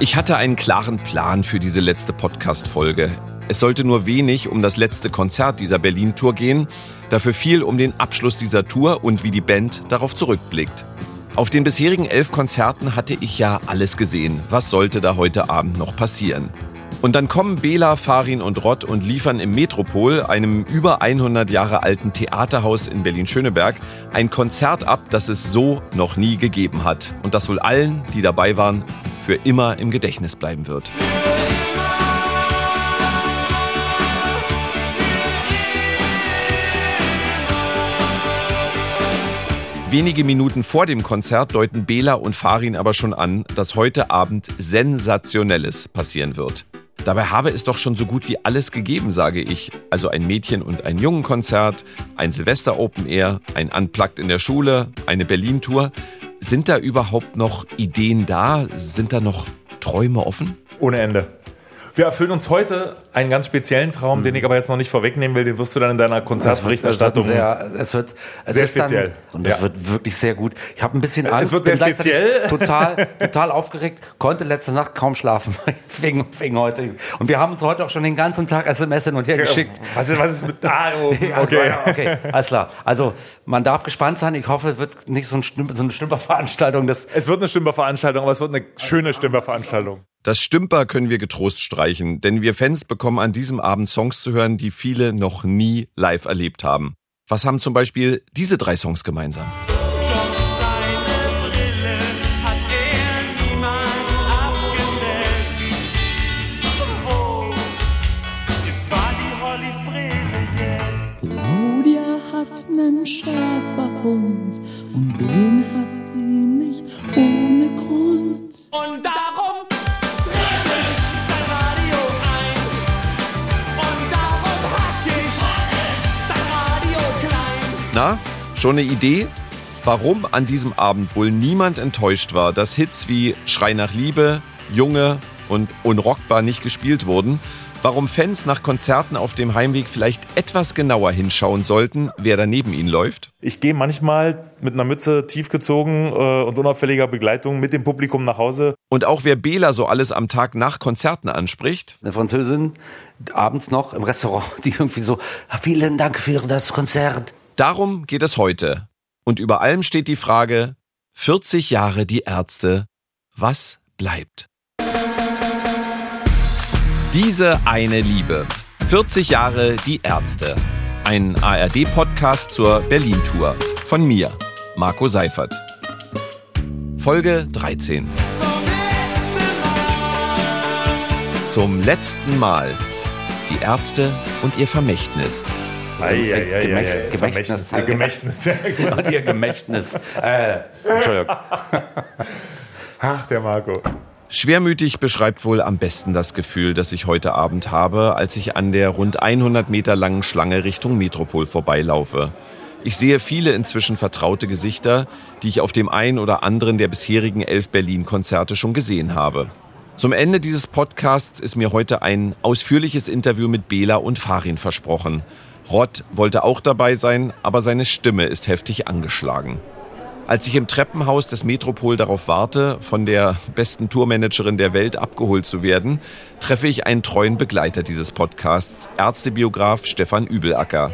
Ich hatte einen klaren Plan für diese letzte Podcast-Folge. Es sollte nur wenig um das letzte Konzert dieser Berlin-Tour gehen, dafür viel um den Abschluss dieser Tour und wie die Band darauf zurückblickt. Auf den bisherigen elf Konzerten hatte ich ja alles gesehen. Was sollte da heute Abend noch passieren? Und dann kommen Bela, Farin und Rott und liefern im Metropol, einem über 100 Jahre alten Theaterhaus in Berlin-Schöneberg, ein Konzert ab, das es so noch nie gegeben hat. Und das wohl allen, die dabei waren, für immer im Gedächtnis bleiben wird. Wenige Minuten vor dem Konzert deuten Bela und Farin aber schon an, dass heute Abend Sensationelles passieren wird. Dabei habe es doch schon so gut wie alles gegeben, sage ich. Also ein Mädchen- und ein Jungenkonzert, ein Silvester Open Air, ein Unplugged in der Schule, eine Berlin-Tour. Sind da überhaupt noch Ideen da? Sind da noch Träume offen? Ohne Ende. Wir erfüllen uns heute einen ganz speziellen Traum, mhm. den ich aber jetzt noch nicht vorwegnehmen will. Den wirst du dann in deiner Konzertberichterstattung. Es wird, es wird, es sehr speziell. Dann, und es ja. wird wirklich sehr gut. Ich habe ein bisschen Angst. Es wird sehr speziell. Total, total aufgeregt. Konnte letzte Nacht kaum schlafen wegen, wegen heute. Und wir haben uns heute auch schon den ganzen Tag SMS hin und her geschickt. Was ist, was ist mit ah, Okay. okay, alles klar. Also man darf gespannt sein. Ich hoffe, es wird nicht so, ein Stümper, so eine Stümperveranstaltung. es wird eine Stümperveranstaltung, aber es wird eine schöne Stümperveranstaltung. Das Stümper können wir getrost streichen, denn wir Fans bekommen an diesem Abend Songs zu hören, die viele noch nie live erlebt haben. Was haben zum Beispiel diese drei Songs gemeinsam? Claudia hat nen Schäferhund und den hat schon eine Idee? Warum an diesem Abend wohl niemand enttäuscht war, dass Hits wie Schrei nach Liebe, Junge und Unrockbar nicht gespielt wurden? Warum Fans nach Konzerten auf dem Heimweg vielleicht etwas genauer hinschauen sollten, wer da neben ihnen läuft? Ich gehe manchmal mit einer Mütze tiefgezogen äh, und unauffälliger Begleitung mit dem Publikum nach Hause. Und auch wer Bela so alles am Tag nach Konzerten anspricht. Eine Französin abends noch im Restaurant, die irgendwie so, vielen Dank für das Konzert. Darum geht es heute. Und über allem steht die Frage, 40 Jahre die Ärzte, was bleibt? Diese eine Liebe. 40 Jahre die Ärzte. Ein ARD-Podcast zur Berlin-Tour. Von mir, Marco Seifert. Folge 13. Zum letzten Mal. Die Ärzte und ihr Vermächtnis. Gemächtnis. Gemächtnis. Und ihr Gemächtnis. Äh, Entschuldigung. Ach, der Marco. Schwermütig beschreibt wohl am besten das Gefühl, das ich heute Abend habe, als ich an der rund 100 Meter langen Schlange Richtung Metropol vorbeilaufe. Ich sehe viele inzwischen vertraute Gesichter, die ich auf dem einen oder anderen der bisherigen elf Berlin-Konzerte schon gesehen habe. Zum Ende dieses Podcasts ist mir heute ein ausführliches Interview mit Bela und Farin versprochen. Rott wollte auch dabei sein, aber seine Stimme ist heftig angeschlagen. Als ich im Treppenhaus des Metropol darauf warte, von der besten Tourmanagerin der Welt abgeholt zu werden, treffe ich einen treuen Begleiter dieses Podcasts, Ärztebiograf Stefan Übelacker.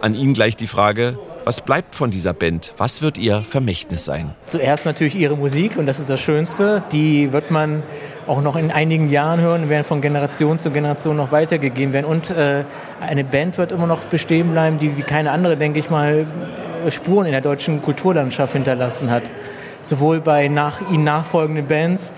An ihn gleich die Frage, was bleibt von dieser Band? Was wird ihr Vermächtnis sein? Zuerst natürlich ihre Musik und das ist das Schönste. Die wird man auch noch in einigen Jahren hören, werden von Generation zu Generation noch weitergegeben werden. Und äh, eine Band wird immer noch bestehen bleiben, die wie keine andere, denke ich mal, Spuren in der deutschen Kulturlandschaft hinterlassen hat. Sowohl bei nach ihnen nachfolgenden Bands,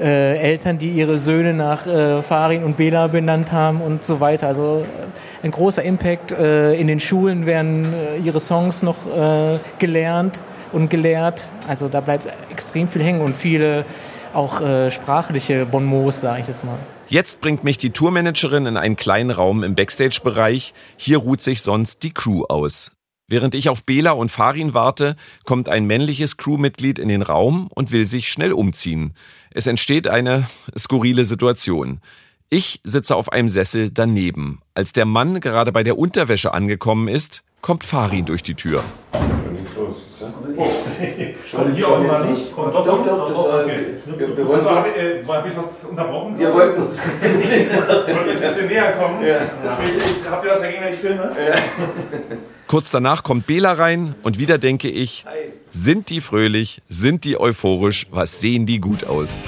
äh, Eltern, die ihre Söhne nach äh, Farin und Bela benannt haben und so weiter. Also äh, ein großer Impact. Äh, in den Schulen werden äh, ihre Songs noch äh, gelernt und gelehrt. Also da bleibt extrem viel hängen und viele auch äh, sprachliche Bonmots, sage ich jetzt mal. Jetzt bringt mich die Tourmanagerin in einen kleinen Raum im Backstage-Bereich. Hier ruht sich sonst die Crew aus. Während ich auf Bela und Farin warte, kommt ein männliches Crewmitglied in den Raum und will sich schnell umziehen. Es entsteht eine skurrile Situation. Ich sitze auf einem Sessel daneben. Als der Mann gerade bei der Unterwäsche angekommen ist, kommt Farin durch die Tür. Also hier auch mal nicht. Doch, Doch, doch, das war- okay. wir- wir Das wollten- war, äh, war, unterbrochen? Wir wollten uns ein bisschen näher kommen? Ja. Ich, habt ihr das dagegen, wenn ich filme? Kurz danach kommt Bela rein und wieder denke ich, sind die fröhlich, sind die euphorisch, was sehen die gut aus.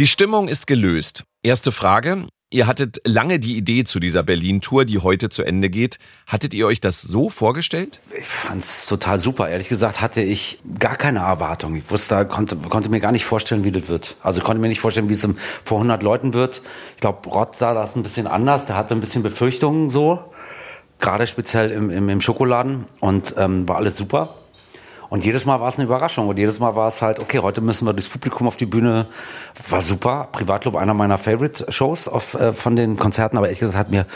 Die Stimmung ist gelöst. Erste Frage. Ihr hattet lange die Idee zu dieser Berlin-Tour, die heute zu Ende geht. Hattet ihr euch das so vorgestellt? Ich fand's total super. Ehrlich gesagt hatte ich gar keine Erwartung. Ich wusste, konnte, konnte mir gar nicht vorstellen, wie das wird. Also konnte mir nicht vorstellen, wie es vor 100 Leuten wird. Ich glaube, Rott sah das ein bisschen anders. Der hatte ein bisschen Befürchtungen so. Gerade speziell im, im, im Schokoladen. Und ähm, war alles super. Und jedes Mal war es eine Überraschung. Und jedes Mal war es halt, okay, heute müssen wir durchs Publikum auf die Bühne. War super. Privatclub, einer meiner Favorite-Shows äh, von den Konzerten. Aber ehrlich gesagt, hat mir,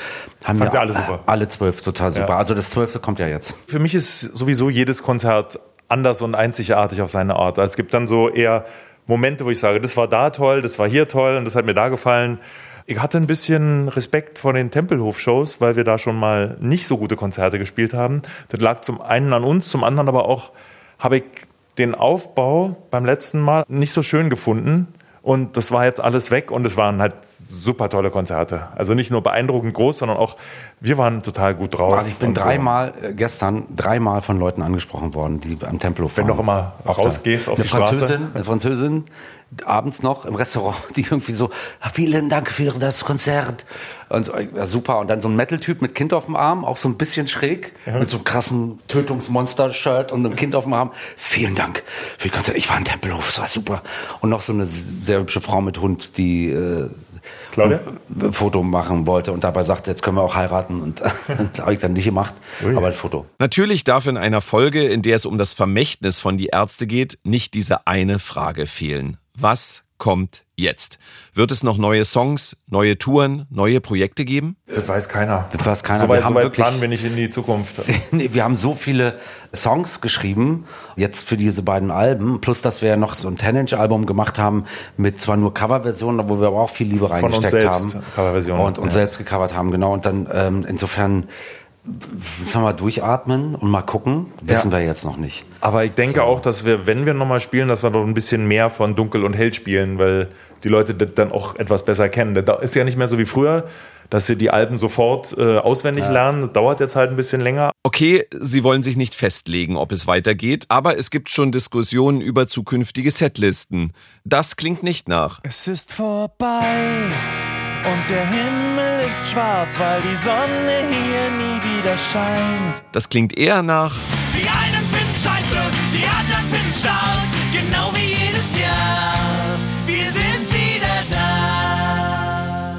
haben Fand mir sie alle super. alle zwölf total super. Also das zwölfte kommt ja jetzt. Für mich ist sowieso jedes Konzert anders und einzigartig auf seine Art. Also es gibt dann so eher Momente, wo ich sage, das war da toll, das war hier toll und das hat mir da gefallen. Ich hatte ein bisschen Respekt vor den Tempelhof-Shows, weil wir da schon mal nicht so gute Konzerte gespielt haben. Das lag zum einen an uns, zum anderen aber auch habe ich den Aufbau beim letzten Mal nicht so schön gefunden. Und das war jetzt alles weg und es waren halt super tolle Konzerte. Also nicht nur beeindruckend groß, sondern auch, wir waren total gut drauf. Also ich bin Und so. dreimal, äh, gestern dreimal von Leuten angesprochen worden, die am Tempelhof Wenn waren. du auch immer Auch rausgehst auf eine die Straße. Französin, Eine Französin, abends noch im Restaurant, die irgendwie so, "Ah, vielen Dank für das Konzert. Und so, ja, super. Und dann so ein Metal-Typ mit Kind auf dem Arm, auch so ein bisschen schräg, mit so einem krassen Tötungsmonster-Shirt und einem Kind auf dem Arm. Vielen Dank für das Konzert. Ich war im Tempelhof, es war super. Und noch so eine sehr hübsche Frau mit Hund, die äh, Claudia? ein Foto machen wollte und dabei sagte, jetzt können wir auch heiraten. Und das habe ich dann nicht gemacht, aber ein Foto. Natürlich darf in einer Folge, in der es um das Vermächtnis von die Ärzte geht, nicht diese eine Frage fehlen. Was kommt jetzt? Wird es noch neue Songs, neue Touren, neue Projekte geben? Das weiß keiner. Das weiß keiner. So weit, Wir haben so wirklich- planen wir nicht in die Zukunft. Nee, wir haben so viele Songs geschrieben, jetzt für diese beiden Alben, plus dass wir ja noch so ein Ten-Inch-Album gemacht haben mit zwar nur Coverversionen, wo wir aber auch viel Liebe uns reingesteckt selbst haben. Coverversionen, Und uns ja. selbst gecovert haben, genau. Und dann ähm, insofern müssen wir mal durchatmen und mal gucken. Wissen wir jetzt noch nicht. Aber ich denke So. auch, dass wir, wenn wir nochmal spielen, dass wir noch ein bisschen mehr von Dunkel und Hell spielen, weil die Leute das dann auch etwas besser kennen. Das ist ja nicht mehr so wie früher, dass sie die Alben sofort äh, auswendig lernen. Das dauert jetzt halt ein bisschen länger. Okay, Sie wollen sich nicht festlegen, ob es weitergeht, aber es gibt schon Diskussionen über zukünftige Setlisten. Das klingt nicht nach. Es ist vorbei und der Himmel ist schwarz, weil die Sonne hier nie wieder scheint. Das klingt eher nach. Die einen finden scheiße, die anderen finden stark, genau wie jedes Jahr. Wir sind wieder da.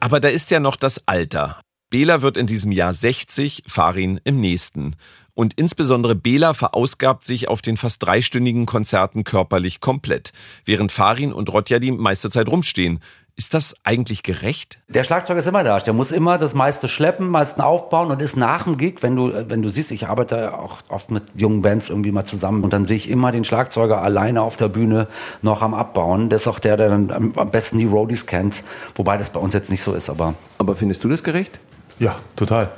Aber da ist ja noch das Alter. Bela wird in diesem Jahr 60, Farin im nächsten. Und insbesondere Bela verausgabt sich auf den fast dreistündigen Konzerten körperlich komplett, während Farin und Rodja die meiste Zeit rumstehen. Ist das eigentlich gerecht? Der Schlagzeuger ist immer da. Der muss immer das meiste schleppen, meisten aufbauen und ist nach dem Gig, wenn du, wenn du siehst, ich arbeite auch oft mit jungen Bands irgendwie mal zusammen und dann sehe ich immer den Schlagzeuger alleine auf der Bühne noch am Abbauen. Der ist auch der, der dann am am besten die Roadies kennt. Wobei das bei uns jetzt nicht so ist, aber Aber findest du das gerecht? Ja, total.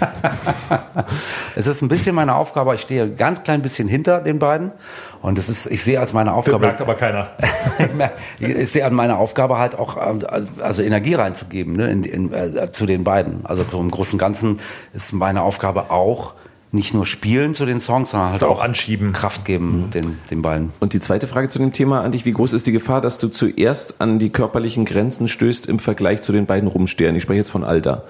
es ist ein bisschen meine Aufgabe. Ich stehe ein ganz klein bisschen hinter den beiden und es ist, ich sehe als meine Das Aufgabe. merkt aber keiner. ich sehe an meiner Aufgabe halt auch ähm, also Energie reinzugeben ne, in, in, äh, zu den beiden. Also so im Großen und Ganzen ist meine Aufgabe auch nicht nur spielen zu den Songs, sondern halt Also auch auch anschieben. Kraft geben den, den beiden. Und die zweite Frage zu dem Thema an dich, wie groß ist die Gefahr, dass du zuerst an die körperlichen Grenzen stößt im Vergleich zu den beiden Rumstehern? Ich spreche jetzt von Alter.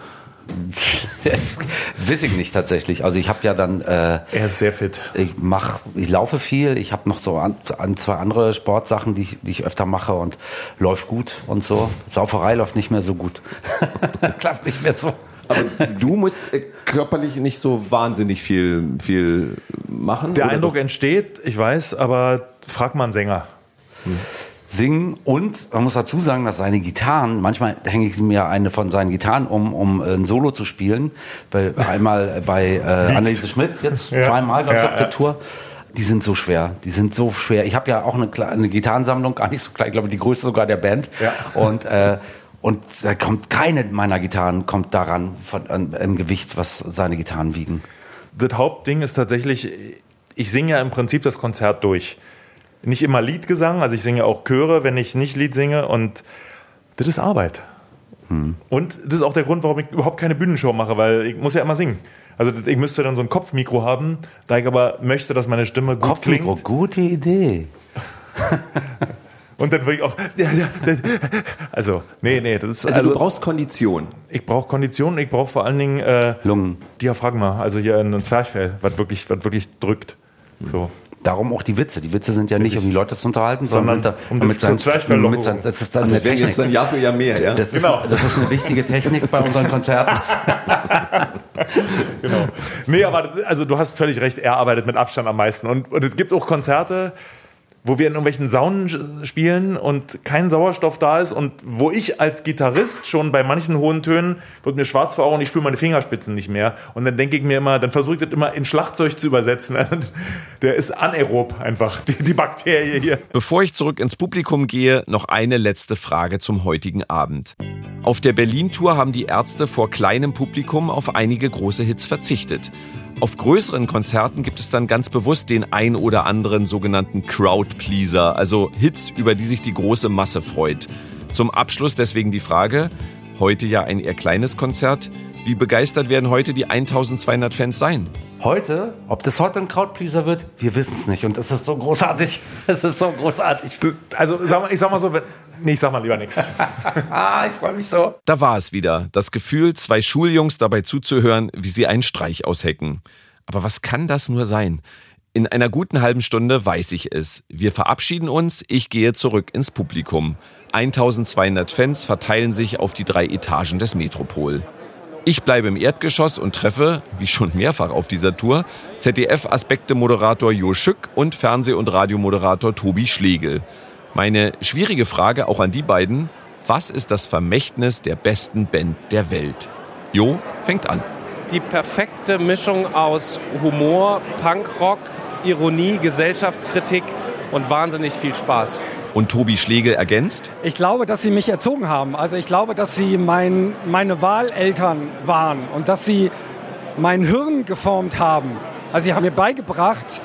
Wiss ich nicht tatsächlich. Also ich habe ja dann äh, Er ist sehr fit. ich mach, ich laufe viel, ich habe noch so an, an zwei andere Sportsachen, die ich, die ich öfter mache und läuft gut und so. Sauferei läuft nicht mehr so gut. Klappt nicht mehr so. Aber du musst äh, körperlich nicht so wahnsinnig viel, viel machen. Der Eindruck doch? entsteht, ich weiß, aber frag mal einen Sänger. Singen und man muss dazu sagen, dass seine Gitarren, manchmal hänge ich mir eine von seinen Gitarren um, um äh, ein Solo zu spielen. Bei, einmal bei äh, Anneliese Schmidt, jetzt Ja. zweimal, Ja, auf der ja. Tour. Die sind so schwer. Die sind so schwer. Ich habe ja auch eine, eine Gitarrensammlung, gar nicht so klein, ich glaube die größte sogar der Band. Ja. Und äh, und da kommt keine meiner Gitarren kommt daran von an, im Gewicht, was seine Gitarren wiegen. Das Hauptding ist tatsächlich, ich singe ja im Prinzip das Konzert durch. Nicht immer Liedgesang, also ich singe auch Chöre, wenn ich nicht Lied singe und das ist Arbeit. Und das ist auch der Grund, warum ich überhaupt keine Bühnenshow mache, weil ich muss ja immer singen. Also ich müsste dann so ein Kopfmikro haben, da ich aber möchte, dass meine Stimme gut Kopfmikro, klingt. gute Idee. Und dann würde ich auch. Also, nee, nee, das ist. Also, Also, du brauchst Kondition. ich brauche Kondition, ich brauche vor allen Dingen äh, Lungen. Diaphragma, also hier ein Zwerchfell, was wirklich, was wirklich drückt. So. Darum auch die Witze. Die Witze sind ja nicht, um die Leute zu unterhalten, sondern, Sondern um mit die seinem, Zwerchfellockerung. mit seinem, das ist dann Und eine das werden jetzt dann Jahr für Jahr mehr, ja? Das ist, Genau. das ist eine wichtige Technik bei unseren Konzerten. Genau. Nee, aber also du hast völlig recht, er arbeitet mit Abstand am meisten. Und, und es gibt auch Konzerte, wo wir in irgendwelchen Saunen spielen und kein Sauerstoff da ist und wo ich als Gitarrist schon bei manchen hohen Tönen wird mir schwarz vor Augen und ich spüre meine Fingerspitzen nicht mehr. Und dann denke ich mir immer, dann versuche ich das immer in Schlagzeug zu übersetzen. Der ist anaerob einfach, die, die Bakterie hier. Bevor ich zurück ins Publikum gehe, noch eine letzte Frage zum heutigen Abend. Auf der Berlin-Tour haben die Ärzte vor kleinem Publikum auf einige große Hits verzichtet. Auf größeren Konzerten gibt es dann ganz bewusst den ein oder anderen sogenannten Crowd-Pleaser, also Hits, über die sich die große Masse freut. Zum Abschluss deswegen die Frage, heute ja ein eher kleines Konzert, wie begeistert werden heute die 1200 Fans sein? Heute, ob das heute ein Crowdpleaser wird, wir wissen es nicht. Und es ist so großartig. Es ist so großartig. Also sag mal, ich sag mal so, wenn, nee, ich sag mal lieber nichts. Ah, ich freue mich so. Da war es wieder, das Gefühl, zwei Schuljungs dabei zuzuhören, wie sie einen Streich aushecken. Aber was kann das nur sein? In einer guten halben Stunde weiß ich es. Wir verabschieden uns, ich gehe zurück ins Publikum. 1200 Fans verteilen sich auf die drei Etagen des Metropol. Ich bleibe im Erdgeschoss und treffe, wie schon mehrfach auf dieser Tour, ZDF-Aspekte-Moderator Jo Schück und Fernseh- und Radiomoderator Tobi Schlegel. Meine schwierige Frage auch an die beiden, was ist das Vermächtnis der besten Band der Welt? Jo fängt an. die perfekte Mischung aus Humor, Punkrock, Ironie, Gesellschaftskritik und wahnsinnig viel Spaß. Und Tobi Schlegel ergänzt, Ich glaube, dass sie mich erzogen haben. Also ich glaube, dass sie mein, meine Wahleltern waren und dass sie mein Hirn geformt haben. Also sie haben mir beigebracht,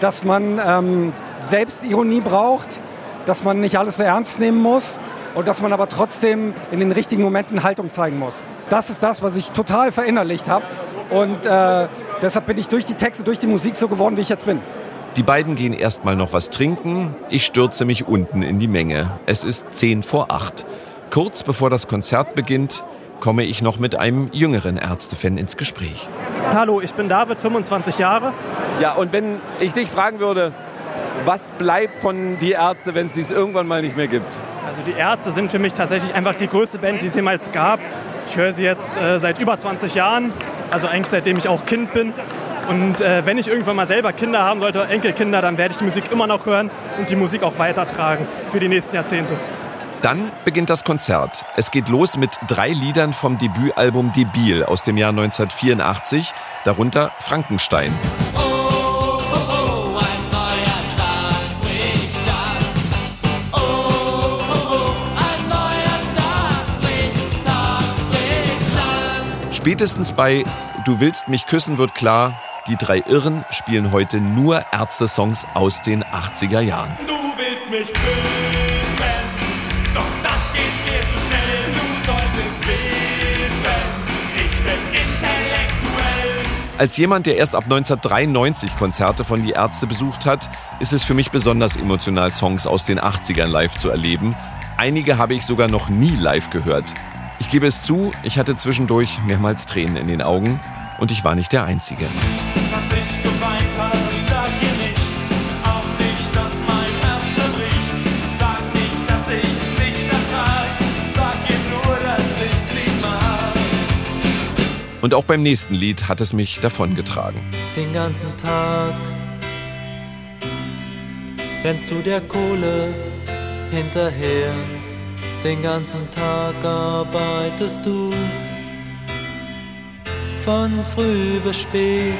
dass man ähm, Selbstironie braucht, dass man nicht alles so ernst nehmen muss und dass man aber trotzdem in den richtigen Momenten Haltung zeigen muss. Das ist das, was ich total verinnerlicht habe und äh, deshalb bin ich durch die Texte, durch die Musik so geworden, wie ich jetzt bin. Die beiden gehen erstmal noch was trinken, ich stürze mich unten in die Menge. Es ist 10 vor 8. Kurz bevor das Konzert beginnt, komme ich noch mit einem jüngeren Ärztefan ins Gespräch. Hallo, ich bin David, 25 Jahre. Ja, und wenn ich dich fragen würde, was bleibt von die Ärzte, wenn es dies irgendwann mal nicht mehr gibt? Also die Ärzte sind für mich tatsächlich einfach die größte Band, die es jemals gab. Ich höre sie jetzt äh, seit über 20 Jahren, also eigentlich seitdem ich auch Kind bin. Und äh, wenn ich irgendwann mal selber Kinder haben sollte, Enkelkinder, dann werde ich die Musik immer noch hören und die Musik auch weitertragen für die nächsten Jahrzehnte. Dann beginnt das Konzert. Es geht los mit drei Liedern vom Debütalbum Debil aus dem Jahr 1984, darunter Frankenstein. Spätestens bei Du willst mich küssen wird klar, die drei Irren spielen heute nur Ärzte-Songs aus den 80er Jahren. Du willst mich küssen, doch das geht mir zu schnell. Du solltest wissen, ich bin intellektuell. Als jemand, der erst ab 1993 Konzerte von Die Ärzte besucht hat, ist es für mich besonders emotional, Songs aus den 80ern live zu erleben. Einige habe ich sogar noch nie live gehört. Ich gebe es zu, ich hatte zwischendurch mehrmals Tränen in den Augen und ich war nicht der Einzige. Und auch beim nächsten Lied hat es mich davongetragen. Den ganzen Tag rennst du der Kohle hinterher. Den ganzen Tag arbeitest du von früh bis spät.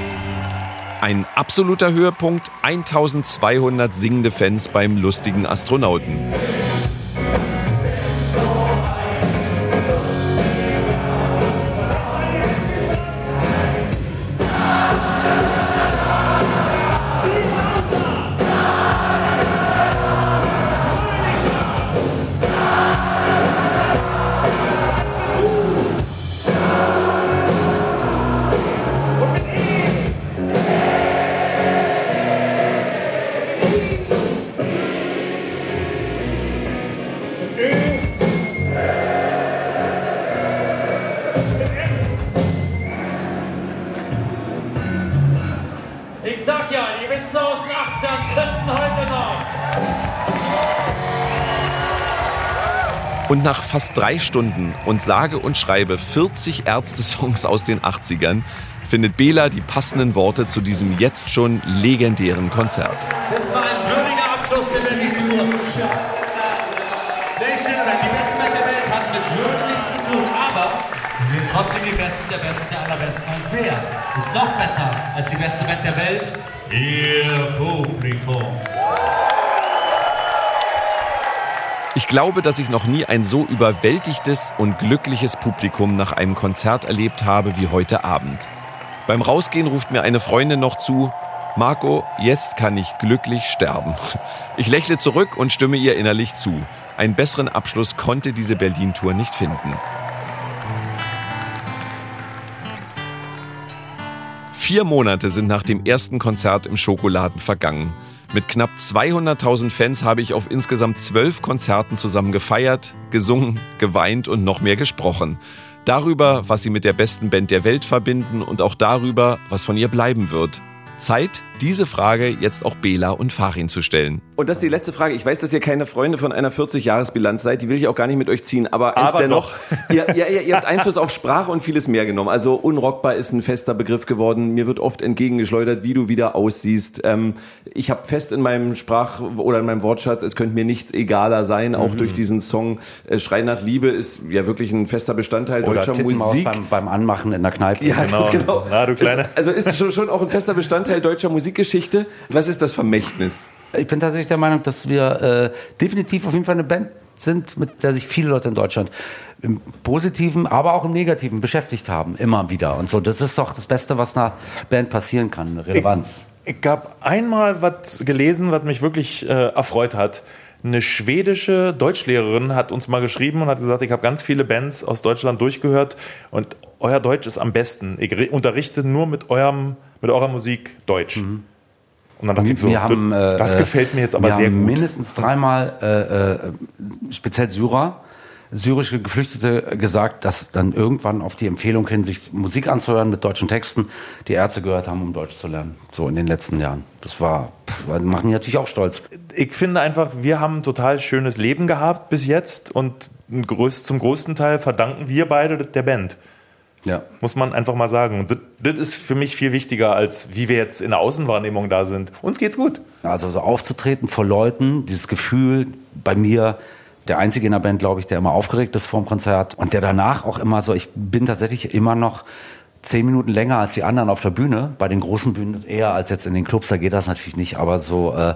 Ein absoluter Höhepunkt, 1200 singende Fans beim lustigen Astronauten. Und nach fast drei Stunden und sage und schreibe 40 Ärzte-Songs aus den 80ern findet Bela die passenden Worte zu diesem jetzt schon legendären Konzert. Das war ein würdiger Abschluss der Berlin-Tour. Welche, wenn die besten der Welt hat mit Würden nichts zu tun, aber sie sind trotzdem die Besten der Besten der Allerbesten. Und wer ist noch besser als die beste Band der Welt? Ihr Publikum. Ich glaube, dass ich noch nie ein so überwältigtes und glückliches Publikum nach einem Konzert erlebt habe wie heute Abend. Beim Rausgehen ruft mir eine Freundin noch zu, Marco, jetzt kann ich glücklich sterben. Ich lächle zurück und stimme ihr innerlich zu. Einen besseren Abschluss konnte diese Berlin-Tour nicht finden. Vier Monate sind nach dem ersten Konzert im Schokoladen vergangen. Mit knapp 200.000 Fans habe ich auf insgesamt zwölf Konzerten zusammen gefeiert, gesungen, geweint und noch mehr gesprochen. Darüber, was sie mit der besten Band der Welt verbinden und auch darüber, was von ihr bleiben wird. Zeit, diese Frage jetzt auch Bela und Farin zu stellen. Und das ist die letzte Frage. Ich weiß, dass ihr keine Freunde von einer 40-Jahres-Bilanz seid. Die will ich auch gar nicht mit euch ziehen. Aber, eins Aber dennoch, ihr, ihr, ihr, ihr habt Einfluss auf Sprache und vieles mehr genommen. Also unrockbar ist ein fester Begriff geworden. Mir wird oft entgegengeschleudert, wie du wieder aussiehst. Ähm, ich habe fest in meinem Sprach- oder in meinem Wortschatz, es könnte mir nichts egaler sein. Auch Mhm. durch diesen Song äh, Schrei nach Liebe ist ja wirklich ein fester Bestandteil Oder deutscher Tittenmaus Musik. beim, beim Anmachen in der Kneipe. Ja, ganz genau. Na, du Kleine. Ist, also ist schon, schon auch ein fester Bestandteil deutscher Musikgeschichte. Was ist das Vermächtnis? Ich bin tatsächlich der Meinung, dass wir äh, definitiv auf jeden Fall eine Band sind, mit der sich viele Leute in Deutschland im Positiven, aber auch im Negativen beschäftigt haben, immer wieder. Und so, das ist doch das Beste, was einer Band passieren kann, eine Relevanz. Ich habe einmal was gelesen, was mich wirklich äh, erfreut hat. Eine schwedische Deutschlehrerin hat uns mal geschrieben und hat gesagt, ich habe ganz viele Bands aus Deutschland durchgehört und euer Deutsch ist am besten. Ich unterrichte nur mit eurem, mit eurer Musik Deutsch. Und dann dachte ich so, wir haben, das äh, gefällt mir jetzt aber wir sehr haben gut. mindestens dreimal, äh, äh, speziell Syrer, syrische Geflüchtete gesagt, dass dann irgendwann auf die Empfehlung hin, sich Musik anzuhören mit deutschen Texten, die Ärzte gehört haben, um Deutsch zu lernen. So in den letzten Jahren. Das war, pff, machen die natürlich auch stolz. ich finde einfach, wir haben ein total schönes Leben gehabt bis jetzt und zum größten Teil verdanken wir beide der Band. Ja. Muss man einfach mal sagen. Und das, das ist für mich viel wichtiger, als wie wir jetzt in der Außenwahrnehmung da sind. Uns geht's gut. Also so aufzutreten vor Leuten, dieses Gefühl bei mir, der einzige in der Band, glaube ich, der immer aufgeregt ist vor dem Konzert und der danach auch immer so, ich bin tatsächlich immer noch zehn Minuten länger als die anderen auf der Bühne. Bei den großen Bühnen eher als jetzt in den Clubs, da geht das natürlich nicht, aber so äh,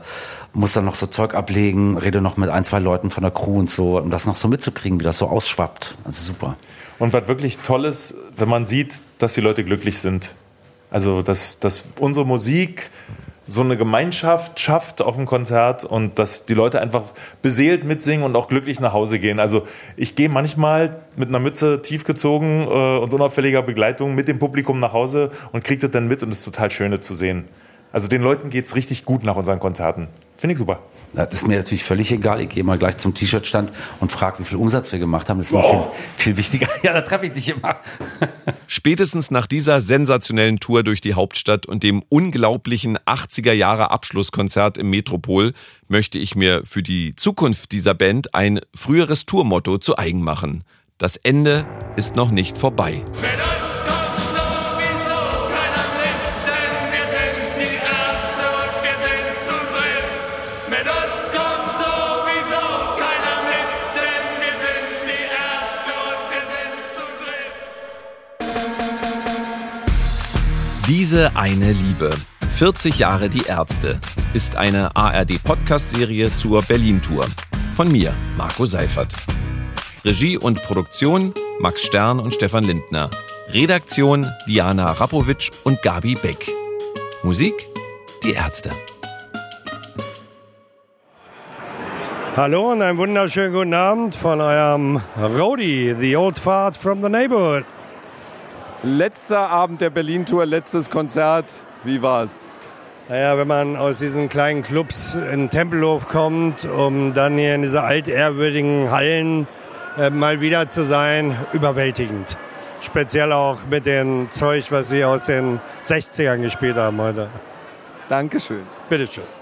muss dann noch so Zeug ablegen, rede noch mit ein, zwei Leuten von der Crew und so, um das noch so mitzukriegen, wie das so ausschwappt. Also super. Und was wirklich toll ist, wenn man sieht, dass die Leute glücklich sind. Also, dass, dass unsere Musik so eine Gemeinschaft schafft auf dem Konzert und dass die Leute einfach beseelt mitsingen und auch glücklich nach Hause gehen. Also ich gehe manchmal mit einer Mütze tiefgezogen äh, und unauffälliger Begleitung mit dem Publikum nach Hause und kriege das dann mit und es ist total schön zu sehen. Also den Leuten geht's richtig gut nach unseren Konzerten. Finde ich super. Das ist mir natürlich völlig egal. Ich gehe mal gleich zum T-Shirt-Stand und frage, wie viel Umsatz wir gemacht haben. Das ist mir viel, viel wichtiger. Ja, da treffe ich dich immer. Spätestens nach dieser sensationellen Tour durch die Hauptstadt und dem unglaublichen 80er Jahre Abschlusskonzert im Metropol möchte ich mir für die Zukunft dieser Band ein früheres Tourmotto zu eigen machen. Das Ende ist noch nicht vorbei. Mit Diese eine Liebe. 40 Jahre die Ärzte ist eine ARD-Podcast-Serie zur Berlin-Tour. Von mir, Marco Seifert. Regie und Produktion Max Stern und Stefan Lindner. Redaktion Diana Rapowitsch und Gabi Beck. Musik Die Ärzte. Hallo und einen wunderschönen guten Abend von eurem Rodi, The Old Fart from the Neighborhood. Letzter Abend der Berlin-Tour, letztes Konzert. Wie war's? Naja, wenn man aus diesen kleinen Clubs in den Tempelhof kommt, um dann hier in diese altehrwürdigen Hallen äh, mal wieder zu sein, überwältigend. Speziell auch mit dem Zeug, was sie aus den 60ern gespielt haben heute. Dankeschön. Bitteschön.